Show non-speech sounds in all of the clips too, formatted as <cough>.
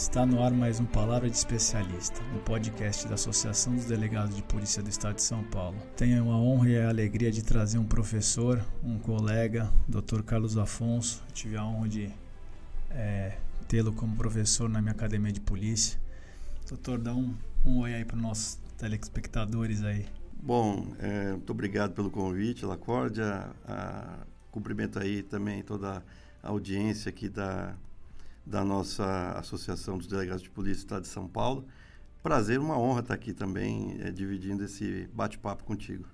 Está no ar mais um Palavra de Especialista, um podcast da Associação dos Delegados de Polícia do Estado de São Paulo. Tenho a honra e a alegria de trazer um professor, um colega, Dr. Carlos Afonso. Eu tive a honra de é, tê-lo como professor na minha academia de polícia. Doutor, dá um, um oi aí para os nossos telespectadores aí. Bom, é, muito obrigado pelo convite, Lacórdia. cumprimento aí também toda a audiência aqui da da nossa Associação dos Delegados de Polícia do Estado de São Paulo. Prazer, uma honra estar aqui também, é, dividindo esse bate-papo contigo.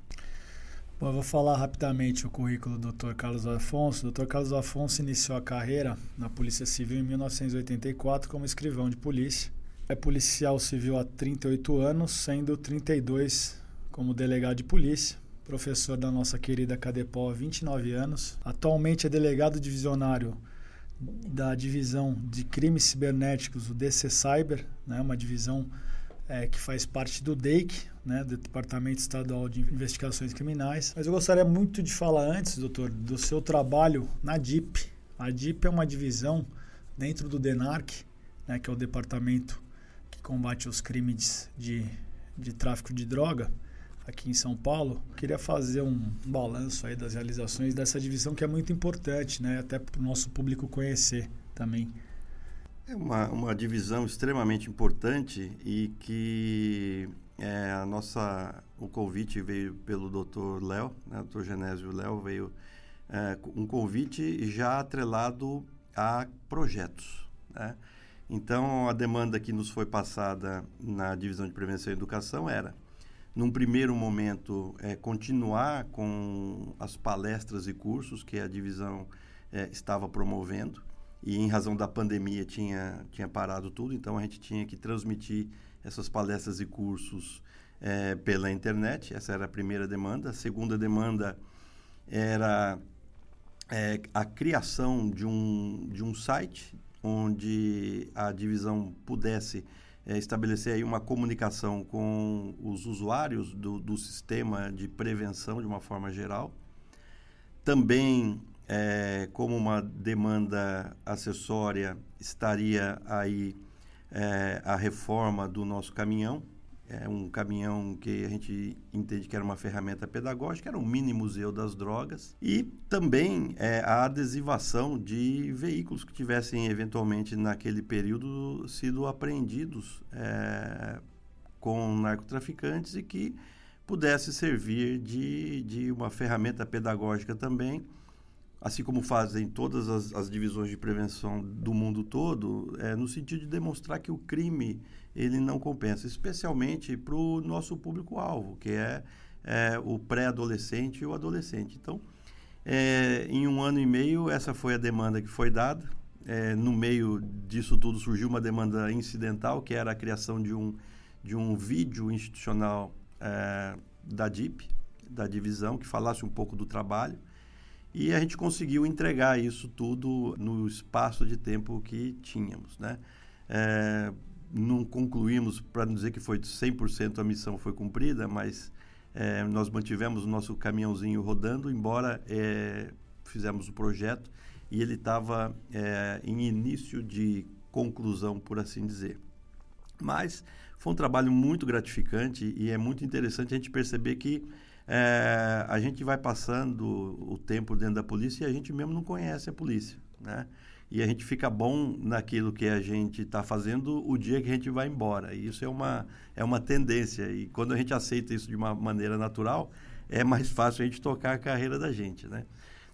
Bom, eu vou falar rapidamente o currículo do Dr. Carlos Afonso. O Dr. Carlos Afonso iniciou a carreira na Polícia Civil em 1984 como escrivão de polícia. É policial civil há 38 anos, sendo 32 como delegado de polícia. Professor da nossa querida Cadepol há 29 anos. Atualmente é delegado divisionário da divisão de crimes cibernéticos, o DC Cyber, né, uma divisão é, que faz parte do DEIC, né, do Departamento Estadual de Investigações Criminais. Mas eu gostaria muito de falar antes, doutor, do seu trabalho na DIP. A DIP é uma divisão dentro do DENARC, né, que é o departamento que combate os crimes de, de tráfico de droga aqui em São Paulo. Queria fazer um balanço aí das realizações dessa divisão que é muito importante, né? Até para o nosso público conhecer também. É uma, uma divisão extremamente importante e que é, a nossa o convite veio pelo Dr. Léo, né? Dr. Genésio Léo veio é, um convite já atrelado a projetos, né? Então a demanda que nos foi passada na divisão de prevenção e educação era num primeiro momento, é, continuar com as palestras e cursos que a divisão é, estava promovendo. E em razão da pandemia tinha, tinha parado tudo, então a gente tinha que transmitir essas palestras e cursos é, pela internet. Essa era a primeira demanda. A segunda demanda era é, a criação de um, de um site onde a divisão pudesse é, estabelecer aí uma comunicação com os usuários do, do sistema de prevenção de uma forma geral. Também, é, como uma demanda acessória, estaria aí é, a reforma do nosso caminhão, é um caminhão que a gente entende que era uma ferramenta pedagógica, era um mini museu das drogas. E também é, a adesivação de veículos que tivessem eventualmente naquele período sido apreendidos é, com narcotraficantes e que pudesse servir de, de uma ferramenta pedagógica também assim como fazem todas as, as, divisões de prevenção do mundo todo, é, no sentido de demonstrar que o crime ele não compensa, especialmente para o nosso público-alvo, que é, é o pré-adolescente e o adolescente. Então, é, em um ano e meio, essa foi a demanda que foi dada. É, no meio disso tudo surgiu uma demanda incidental, que era a criação de um, de um vídeo institucional é, da DIP, da divisão, que falasse um pouco do trabalho. E a gente conseguiu entregar isso tudo no espaço de tempo que tínhamos, né? É, não concluímos para dizer que foi 100% a missão foi cumprida, mas é, nós mantivemos o nosso caminhãozinho rodando, embora é, fizemos o projeto e ele estava é, em início de conclusão, por assim dizer. Mas foi um trabalho muito gratificante e é muito interessante a gente perceber que a gente vai passando o tempo dentro da polícia e a gente mesmo não conhece a polícia, né? E a gente fica bom naquilo que a gente está fazendo o dia que a gente vai embora. E isso é uma, é uma tendência. E quando a gente aceita isso de uma maneira natural, é mais fácil a gente tocar a carreira da gente, né?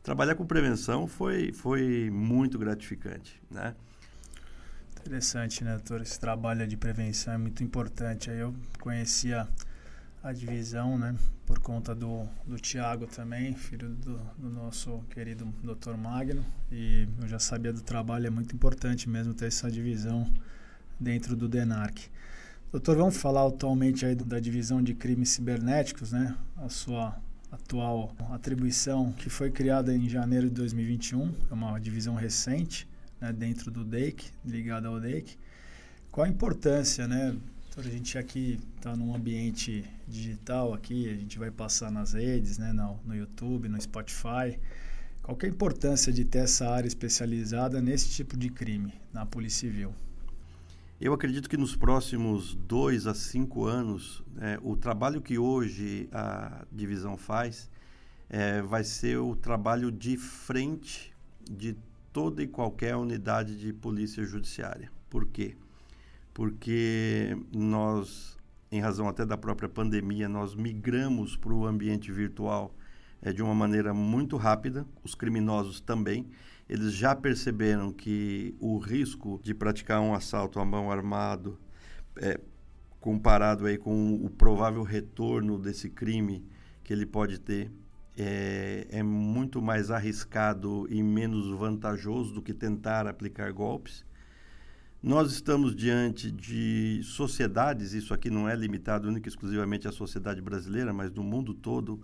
Trabalhar com prevenção foi, foi muito gratificante, né? Interessante, né, doutor? Esse trabalho de prevenção é muito importante. Aí eu conhecia divisão, né? Por conta do, do Tiago também, filho do, do, nosso querido Dr. Magno. E eu já sabia do trabalho, é muito importante mesmo ter essa divisão dentro do DENARC. Doutor, vamos falar atualmente aí da divisão de crimes cibernéticos, né? A sua atual atribuição, que foi criada em janeiro de 2021, é uma divisão recente, né, dentro do DEIC, ligada ao DEIC. Qual a importância, né, então, a gente aqui está num ambiente digital aqui, a gente vai passar nas redes, né, no, no YouTube, no Spotify. Qual é a importância de ter essa área especializada nesse tipo de crime na Polícia Civil? Eu acredito que nos próximos dois a cinco anos, é, o trabalho que hoje a divisão faz é, vai ser o trabalho de frente de toda e qualquer unidade de polícia judiciária. Por quê? Porque nós, em razão até da própria pandemia, nós migramos para o ambiente virtual é, de uma maneira muito rápida, os criminosos também eles já perceberam que o risco de praticar um assalto à mão armado, é, comparado aí com o provável retorno desse crime que ele pode ter, é, é muito mais arriscado e menos vantajoso do que tentar aplicar golpes. Nós estamos diante de sociedades, isso aqui não é limitado única e exclusivamente à sociedade brasileira, mas do mundo todo,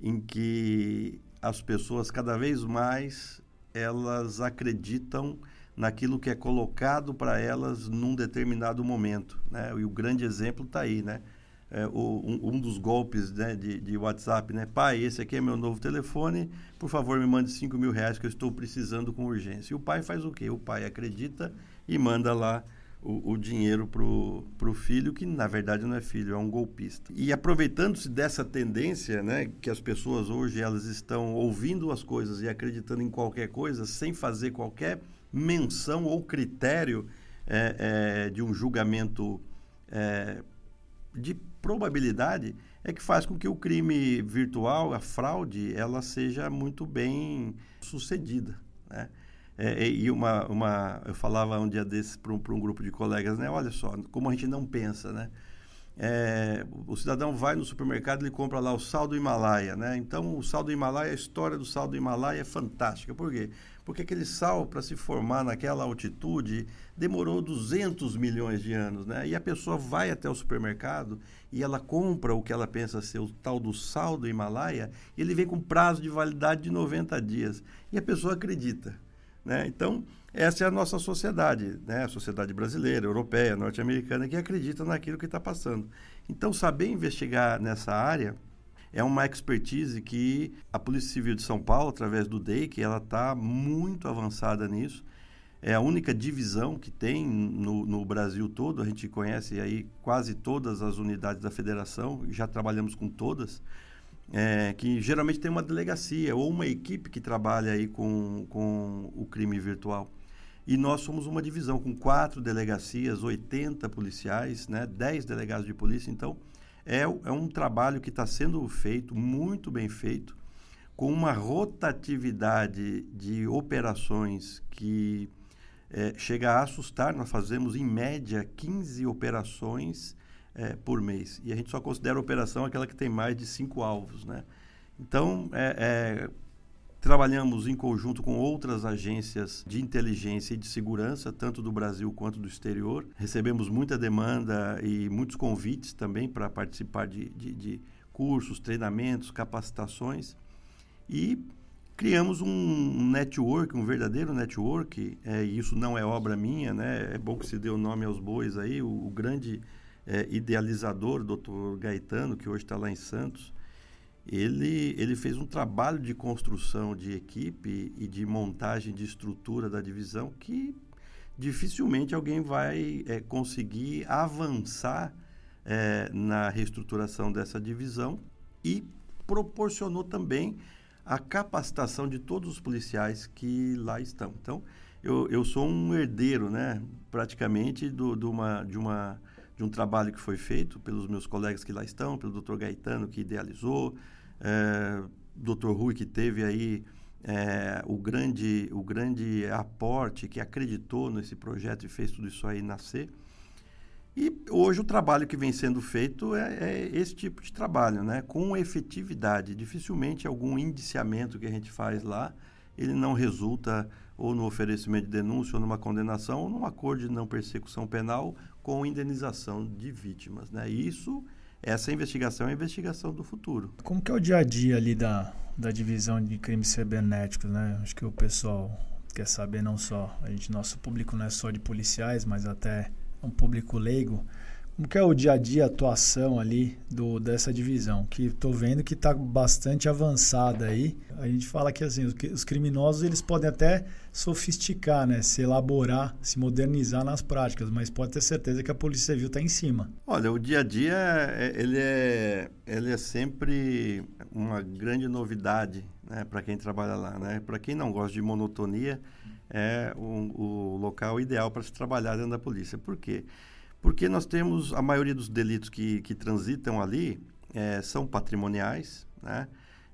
em que as pessoas cada vez mais elas acreditam naquilo que é colocado para elas num determinado momento. Né? E o grande exemplo está aí, né? É, o, um, um, dos golpes né, de, de, WhatsApp, né? Pai, esse aqui é meu novo telefone, por favor me mande 5 mil reais que eu estou precisando com urgência. E o pai faz o quê? O pai acredita e manda lá o, o dinheiro para o filho, que na verdade não é filho, é um golpista. E aproveitando-se dessa tendência, né, que as pessoas hoje elas estão ouvindo as coisas e acreditando em qualquer coisa, sem fazer qualquer menção ou critério é, é, de um julgamento é, de probabilidade, é que faz com que o crime virtual, a fraude, ela seja muito bem sucedida. Né? É, e uma, uma, eu falava um dia desses para um, um grupo de colegas, né? Olha só, como a gente não pensa, né? É, o cidadão vai no supermercado e compra lá o sal do Himalaia, né? Então, o sal do Himalaia, a história do sal do Himalaia é fantástica. Por quê? Porque aquele sal, para se formar naquela altitude, demorou 200 milhões de anos, né? E a pessoa vai até o supermercado e ela compra o que ela pensa ser o tal do sal do Himalaia, e ele vem com prazo de validade de 90 dias. E a pessoa acredita. Né? Então, essa é a nossa sociedade, né? a sociedade brasileira, europeia, norte-americana, que acredita naquilo que está passando. Então, saber investigar nessa área é uma expertise que a Polícia Civil de São Paulo, através do DEIC, ela está muito avançada nisso. É a única divisão que tem no, no, Brasil todo. A gente conhece aí quase todas as unidades da federação, já trabalhamos com todas é, que geralmente tem uma delegacia ou uma equipe que trabalha aí com, com o crime virtual. E nós somos uma divisão com quatro delegacias, 80 policiais, né, 10 delegados de polícia. Então, é, é um trabalho que está sendo feito, muito bem feito, com uma rotatividade de operações que é, chega a assustar. Nós fazemos, em média, 15 operações é, por mês. E a gente só considera operação aquela que tem mais de cinco alvos. Né? Então, é, é, trabalhamos em conjunto com outras agências de inteligência e de segurança, tanto do Brasil quanto do exterior. Recebemos muita demanda e muitos convites também para participar de, de, de cursos, treinamentos, capacitações. E criamos um network, um verdadeiro network, é, e isso não é obra minha, né? É bom que se dê o nome aos bois aí, o, o grande é, idealizador, doutor Gaetano, que hoje está lá em Santos, ele, ele fez um trabalho de construção de equipe e de montagem de estrutura da divisão que dificilmente alguém vai é, conseguir avançar é, na reestruturação dessa divisão e proporcionou também a capacitação de todos os policiais que lá estão. Então, eu, eu sou um herdeiro, né, praticamente, do, do uma, de uma de um trabalho que foi feito pelos meus colegas que lá estão, pelo Dr. Gaetano que idealizou, é, Dr. Rui que teve aí é, o grande o grande aporte, que acreditou nesse projeto e fez tudo isso aí nascer. E hoje o trabalho que vem sendo feito é, é, esse tipo de trabalho, né? com efetividade. Dificilmente algum indiciamento que a gente faz lá, ele não resulta ou no oferecimento de denúncia, ou numa condenação, ou num acordo de não persecução penal, com indenização de vítimas. Né? Isso, essa investigação é a investigação do futuro. Como que é o dia a dia ali da, da divisão de crimes cibernéticos? Né? Acho que o pessoal quer saber não só, a gente, nosso público não é só de policiais, mas até um público leigo. Como que é o dia a dia, a atuação ali do, dessa divisão? Que estou vendo que está bastante avançada aí. A gente fala que assim, os criminosos eles podem até sofisticar, né? se elaborar, se modernizar nas práticas, mas pode ter certeza que a Polícia Civil está em cima. Olha, o dia a dia é, ele é, ele é sempre uma grande novidade né? para quem trabalha lá. Né? Para quem não gosta de monotonia, é o, o local ideal para se trabalhar dentro da polícia. Por quê? Porque nós temos a maioria dos delitos que, que transitam ali é, são patrimoniais, né?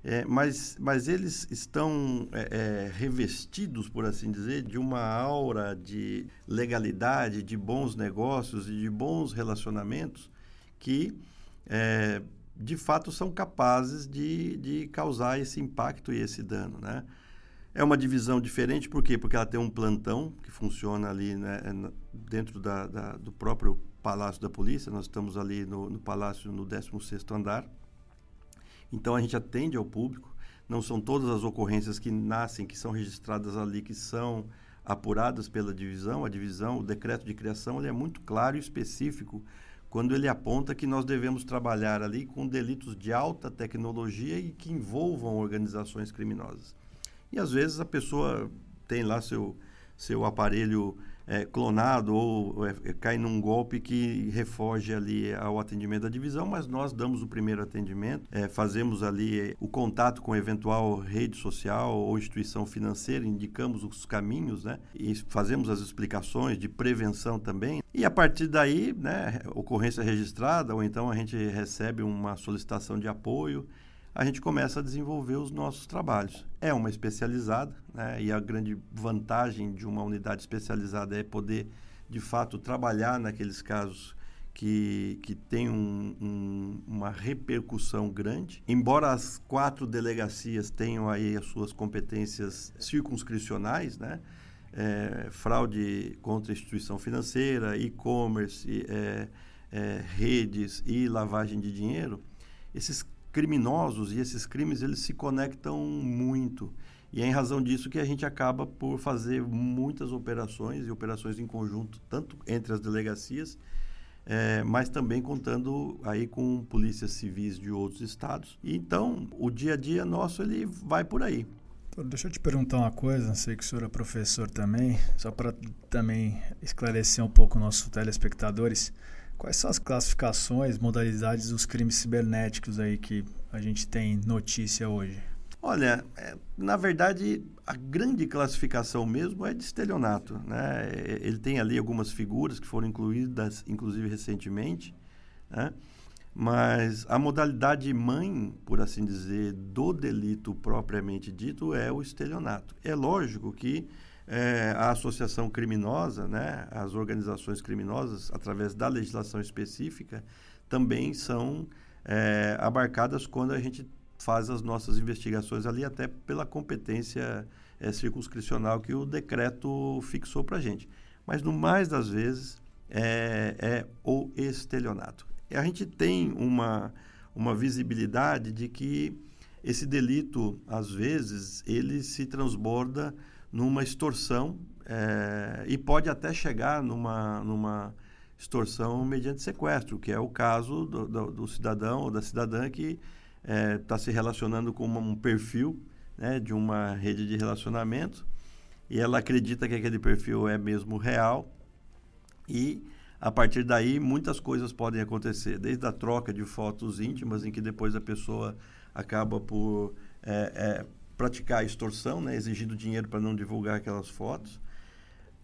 É, mas, mas eles estão é, é, revestidos, por assim dizer, de uma aura de legalidade, de bons negócios e de bons relacionamentos que, é, de fato, são capazes de, de causar esse impacto e esse dano. Né? É uma divisão diferente, por quê? Porque ela tem um plantão que funciona ali né, dentro da, da, do próprio Palácio da Polícia. Nós estamos ali no, no Palácio, no 16º andar. Então, a gente atende ao público. Não são todas as ocorrências que nascem, que são registradas ali, que são apuradas pela divisão. A divisão, o decreto de criação, ele é muito claro e específico quando ele aponta que nós devemos trabalhar ali com delitos de alta tecnologia e que envolvam organizações criminosas. E às vezes a pessoa tem lá seu, seu aparelho é, clonado ou é, é, cai num golpe que refoge ali ao atendimento da divisão, mas nós damos o primeiro atendimento, é, fazemos ali é, o contato com eventual rede social ou instituição financeira, indicamos os caminhos, né? E fazemos as explicações de prevenção também. E a partir daí, né, ocorrência registrada, ou então a gente recebe uma solicitação de apoio a gente começa a desenvolver os nossos trabalhos. É uma especializada, né? e a grande vantagem de uma unidade especializada é poder, de fato, trabalhar naqueles casos que, que tem um, um, uma repercussão grande. Embora as quatro delegacias tenham aí as suas competências circunscricionais, né? É, fraude contra instituição financeira, e-commerce, é, é, redes e lavagem de dinheiro, esses criminosos e esses crimes eles se conectam muito. E é em razão disso que a gente acaba por fazer muitas operações e operações em conjunto, tanto entre as delegacias, é, mas também contando aí com polícias civis de outros estados. E então, o dia a dia nosso ele vai por aí. Deixa eu te perguntar uma coisa, sei que o senhor é professor também, só para também esclarecer um pouco nossos telespectadores. Quais são as classificações, modalidades dos crimes cibernéticos aí que a gente tem notícia hoje? Olha, é, na verdade, a grande classificação mesmo é de estelionato. Né? Ele tem ali algumas figuras que foram incluídas, inclusive recentemente, né? mas a modalidade mãe, por assim dizer, do delito propriamente dito é o estelionato. É lógico que é, a associação criminosa, né, as organizações criminosas, através da legislação específica, também são é, abarcadas quando a gente faz as nossas investigações ali, até pela competência é, circunscricional que o decreto fixou para a gente. Mas, no mais das vezes, é, é o estelionato. A gente tem uma, uma visibilidade de que esse delito, às vezes, ele se transborda numa extorsão é, e pode até chegar numa, numa extorsão mediante sequestro, que é o caso do, do, do cidadão ou da cidadã que está é, se relacionando com uma, um perfil né, de uma rede de relacionamento e ela acredita que aquele perfil é mesmo real e a partir daí muitas coisas podem acontecer, desde a troca de fotos íntimas em que depois a pessoa acaba por é, praticar a extorsão, né, exigindo dinheiro para não divulgar aquelas fotos,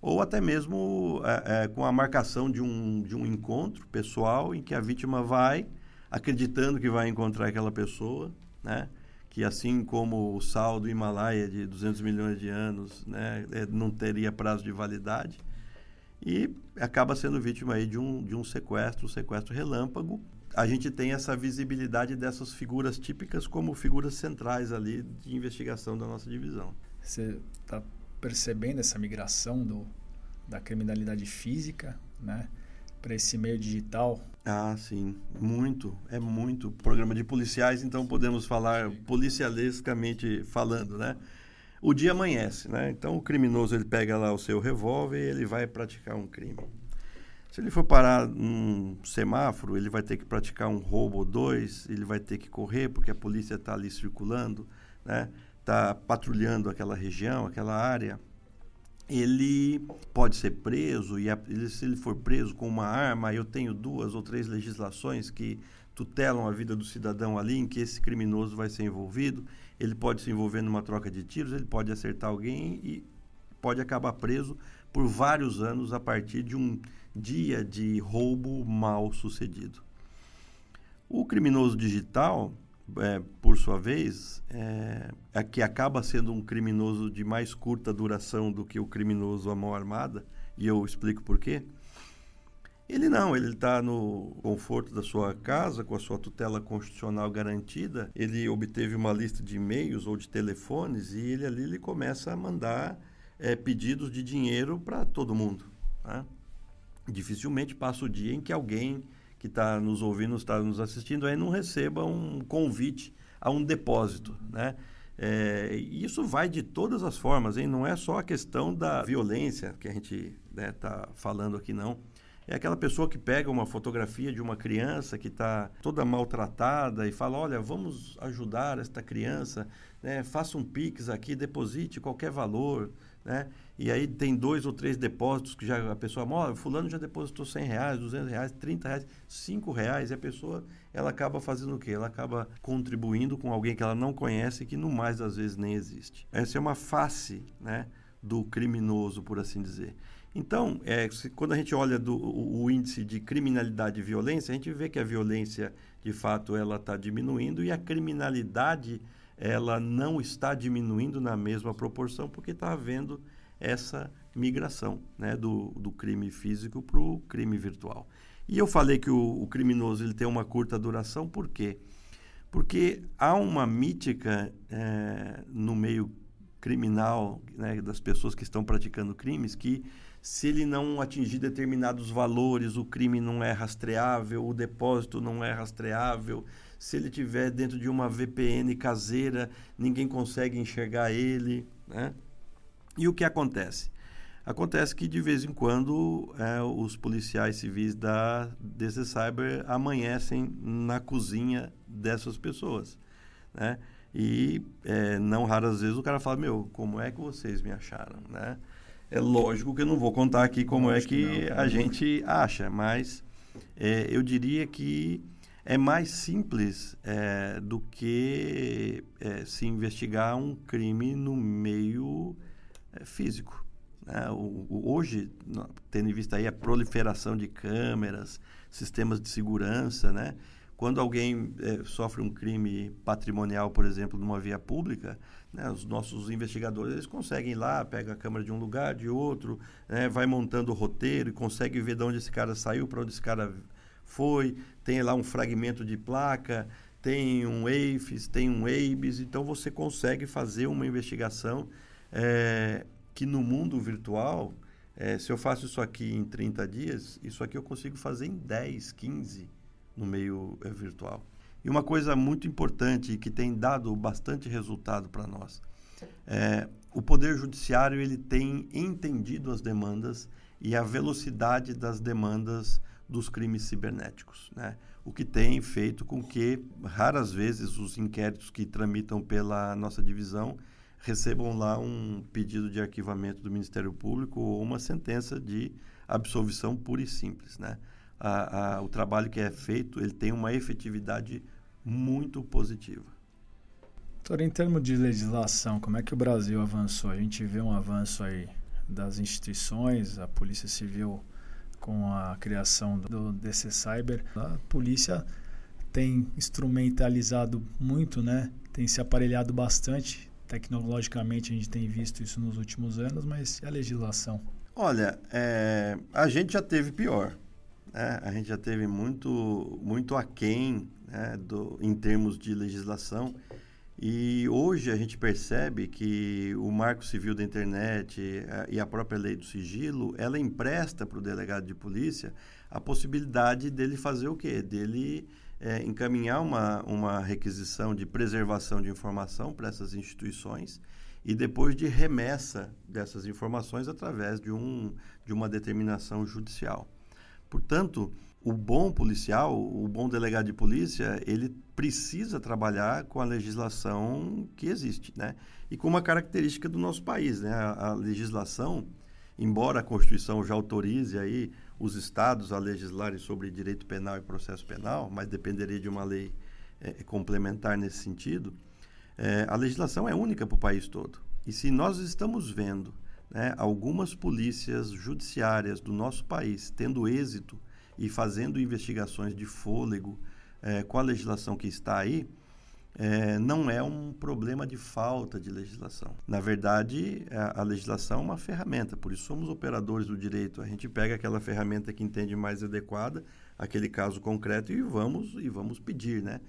ou até mesmo é, é, com a marcação de um, de um encontro pessoal em que a vítima vai acreditando que vai encontrar aquela pessoa, né, que assim como o sal do Himalaia de 200 milhões de anos né, é, não teria prazo de validade, e acaba sendo vítima aí de um, de um sequestro, um sequestro relâmpago, a gente tem essa visibilidade dessas figuras típicas como figuras centrais ali de investigação da nossa divisão. Você está percebendo essa migração do, da criminalidade física, né, para esse meio digital? Ah, sim, muito, é muito. Programa de policiais, então podemos falar policialescamente falando, né? O dia amanhece, né? Então o criminoso ele pega lá o seu revólver e ele vai praticar um crime. Se ele for parar num semáforo, ele vai ter que praticar um roubo ou dois, ele vai ter que correr porque a polícia está ali circulando, né? Está patrulhando aquela região, aquela área. Ele pode ser preso e ele, se ele for preso com uma arma, eu tenho duas ou três legislações que tutelam a vida do cidadão ali, em que esse criminoso vai ser envolvido. Ele pode se envolver numa troca de tiros, ele pode acertar alguém e pode acabar preso por vários anos a partir de um dia de roubo mal sucedido. O criminoso digital, é, por sua vez, é, é, que acaba sendo um criminoso de mais curta duração do que o criminoso à mão armada, e eu explico por quê. Ele não, ele está no conforto da sua casa, com a sua tutela constitucional garantida. Ele obteve uma lista de e-mails ou de telefones e ele ali ele começa a mandar é, pedidos de dinheiro para todo mundo. Né? Dificilmente passa o dia em que alguém que está nos ouvindo, está nos assistindo, aí não receba um convite a um depósito, né? É, isso vai de todas as formas, hein? não é só a questão da violência que a gente está né, tá falando aqui, não. É aquela pessoa que pega uma fotografia de uma criança que está toda maltratada e fala: Olha, vamos ajudar esta criança, né? faça um Pix aqui, deposite qualquer valor né? E aí tem dois ou três depósitos que já a pessoa, oh, fulano já depositou 100 reais, 200 reais, 30 reais, 5 reais, e a pessoa, ela acaba fazendo o quê? Ela acaba contribuindo com alguém que ela não conhece e que no mais das vezes nem existe. Essa é uma face, né, do criminoso, por assim dizer. Então, é, se, quando a gente olha do, o, o, índice de criminalidade e violência, a gente vê que a violência, de fato, ela está diminuindo e a criminalidade ela não está diminuindo na mesma proporção porque está havendo essa migração né, do, do crime físico para o crime virtual. E eu falei que o, o, criminoso ele tem uma curta duração, por quê? Porque há uma mítica é, no meio criminal né, das pessoas que estão praticando crimes que se ele não atingir determinados valores, o crime não é rastreável, o depósito não é rastreável, se ele estiver dentro de uma VPN caseira, ninguém consegue enxergar ele. Né? E o que acontece? Acontece que de vez em quando é, os policiais civis da DC Cyber amanhecem na cozinha dessas pessoas. Né? E é, não raras vezes o cara fala, meu, como é que vocês me acharam? Né? É lógico que eu não vou contar aqui como é que, que não, a gente acha, mas é, eu diria que é mais simples é, do que é, se investigar um crime no meio é, físico. Né? O, o, hoje, tendo em vista aí a proliferação de câmeras, sistemas de segurança, né? quando alguém é, sofre um crime patrimonial, por exemplo, numa via pública, né, os nossos investigadores eles conseguem ir lá, pega a câmera de um lugar, de outro, né, vai montando o roteiro e consegue ver de onde esse cara saiu, para onde esse cara foi, tem lá um fragmento de placa, tem um EIFES, tem um EIBES, então você consegue fazer uma investigação é, que no mundo virtual, é, se eu faço isso aqui em 30 dias, isso aqui eu consigo fazer em 10, 15 no meio é, virtual. E uma coisa muito importante que tem dado bastante resultado para nós, é, o Poder Judiciário ele tem entendido as demandas e a velocidade das demandas dos crimes cibernéticos, né? o que tem feito com que, raras vezes, os inquéritos que tramitam pela nossa divisão recebam lá um pedido de arquivamento do Ministério Público ou uma sentença de absolvição pura e simples. Né? A, a, o trabalho que é feito ele tem uma efetividade muito positiva. Doutor, em termos de legislação, como é que o Brasil avançou? A gente vê um avanço aí das instituições, a Polícia Civil com a criação do DC Cyber, a polícia tem instrumentalizado muito, né? Tem se aparelhado bastante. Tecnologicamente a gente tem visto isso nos últimos anos, mas e a legislação? Olha, é, a gente já teve pior. Né? A gente já teve muito, muito aquém né, do, em termos de legislação. E hoje a gente percebe que o Marco Civil da Internet e a própria lei do sigilo, ela empresta para o delegado de polícia a possibilidade dele fazer o quê? Dele é, encaminhar uma, uma requisição de preservação de informação para essas instituições e depois de remessa dessas informações através de, um, de uma determinação judicial. Portanto, o bom policial, o bom delegado de polícia, ele precisa trabalhar com a legislação que existe, né? E com uma característica do nosso país, né? A, a legislação, embora a Constituição já autorize aí os estados a legislarem sobre direito penal e processo penal, mas dependeria de uma lei é, complementar nesse sentido, é, a legislação é única para o país todo. E se nós estamos vendo né, algumas polícias judiciárias do nosso país tendo êxito e fazendo investigações de fôlego é, com a legislação que está aí, é, não é um problema de falta de legislação. Na verdade, a, a, legislação é uma ferramenta, por isso somos operadores do direito. A gente pega aquela ferramenta que entende mais adequada, aquele caso concreto, e vamos, e vamos pedir. Né?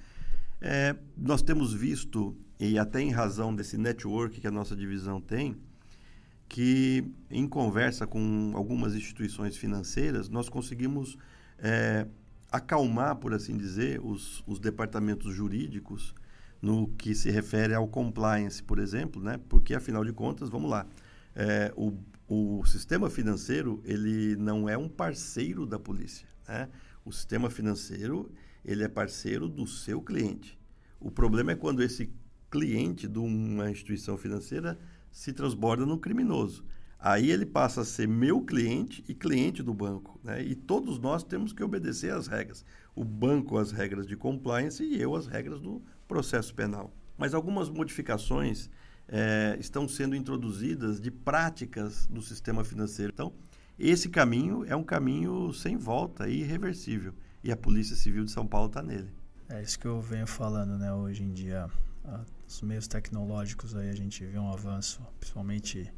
É, nós temos visto, e até em razão desse network que a nossa divisão tem, que em conversa com algumas instituições financeiras, nós conseguimos é, acalmar, por assim dizer, os, os departamentos jurídicos no que se refere ao compliance, por exemplo, né? porque afinal de contas, vamos lá, é, o, o sistema financeiro ele não é um parceiro da polícia. Né? O sistema financeiro ele é parceiro do seu cliente. O problema é quando esse cliente de uma instituição financeira se transborda no criminoso. Aí ele passa a ser meu cliente e cliente do banco. Né? E todos nós temos que obedecer às regras. O banco às regras de compliance e eu às regras do processo penal. Mas algumas modificações é, estão sendo introduzidas de práticas do sistema financeiro. Então, esse caminho é um caminho sem volta e irreversível. E a Polícia Civil de São Paulo está nele. É isso que eu venho falando, né? Hoje em dia, os meios tecnológicos aí a gente vê um avanço, principalmente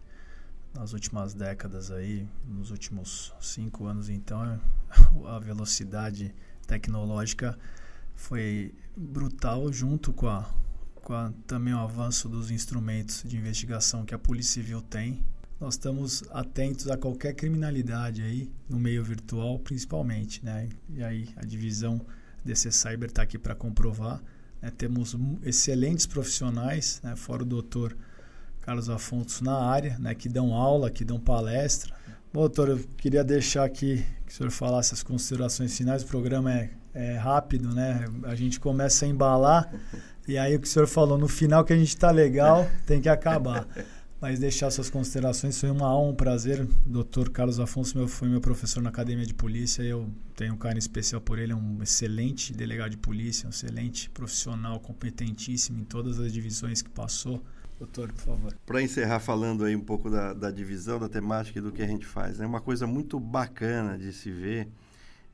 nas últimas décadas aí, nos últimos cinco anos então, <laughs> a velocidade tecnológica foi brutal junto com, a, com a, também o avanço dos instrumentos de investigação que a Polícia Civil tem. Nós estamos atentos a qualquer criminalidade aí no meio virtual, principalmente, né? E aí a divisão DC Cyber está aqui para comprovar. Né? Temos excelentes profissionais, né? fora o doutor Carlos Afonso na área, né, que dão aula, que dão palestra. Bom, doutor, eu queria deixar aqui que o senhor falasse as considerações finais. O programa é, é rápido, né? A gente começa a embalar e aí o que o senhor falou, no final que a gente está legal, tem que acabar. Mas deixar suas considerações, foi uma honra, um prazer. Doutor Carlos Afonso meu, foi meu professor na Academia de Polícia e eu tenho um carinho especial por ele. É um excelente delegado de polícia, um excelente profissional, competentíssimo em todas as divisões que passou. Doutor, por favor. Para encerrar falando aí um pouco da, da, divisão, da temática e do que a gente faz, né? uma coisa muito bacana de se ver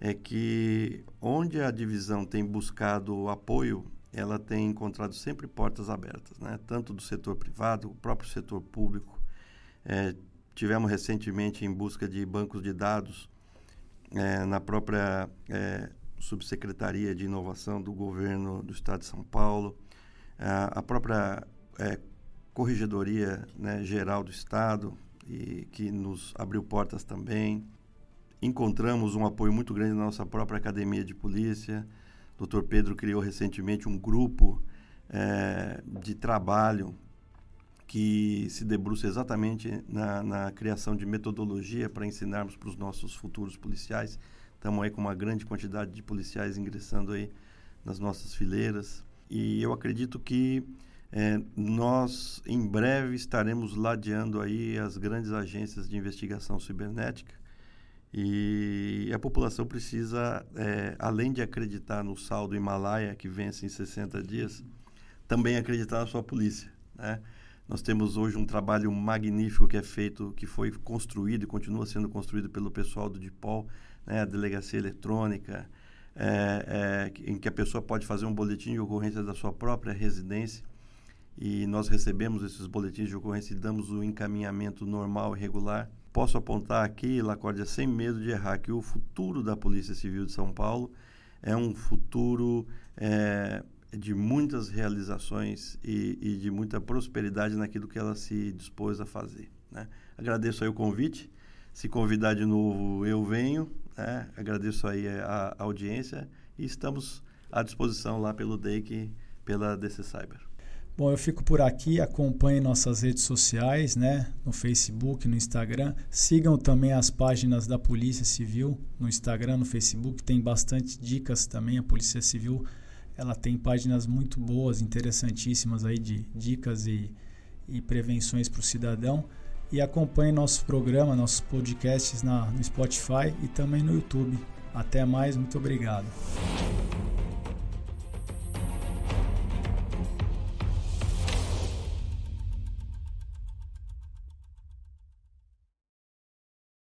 é que onde a divisão tem buscado apoio, ela tem encontrado sempre portas abertas, né? tanto do setor privado, o próprio setor público. É, tivemos recentemente em busca de bancos de dados é, na própria é, subsecretaria de inovação do governo do estado de São Paulo, a própria é, Corregedoria né, Geral do Estado, e que nos abriu portas também. Encontramos um apoio muito grande na nossa própria academia de polícia. Dr. Pedro criou recentemente um grupo é, de trabalho que se debruça exatamente na, na criação de metodologia para ensinarmos para os nossos futuros policiais. Estamos aí com uma grande quantidade de policiais ingressando aí nas nossas fileiras. E eu acredito que é, nós, em breve, estaremos ladeando aí as grandes agências de investigação cibernética e a população precisa, é, além de acreditar no saldo Himalaia, que vence em 60 dias, também acreditar na sua polícia. Né? Nós temos hoje um trabalho magnífico que é feito, que foi construído e continua sendo construído pelo pessoal do DIPOL, né? a delegacia eletrônica, é, é, em que a pessoa pode fazer um boletim de ocorrência da sua própria residência e nós recebemos esses boletins de ocorrência e damos o encaminhamento normal e regular. Posso apontar aqui, Lacórdia, sem medo de errar, que o futuro da Polícia Civil de São Paulo é um futuro é, de muitas realizações e, e, de muita prosperidade naquilo que ela se dispôs a fazer. Né? Agradeço aí o convite. Se convidar de novo, eu venho. Né? Agradeço aí a, a audiência e estamos à disposição lá pelo DEIC, pela DC Cyber. Bom, eu fico por aqui, acompanhe nossas redes sociais, né? No Facebook, no Instagram. Sigam também as páginas da Polícia Civil no Instagram, no Facebook. Tem bastante dicas também. A Polícia Civil ela tem páginas muito boas, interessantíssimas aí de dicas e, e prevenções para o cidadão. E acompanhe nosso programa, nossos podcasts na, no Spotify e também no YouTube. Até mais, muito obrigado.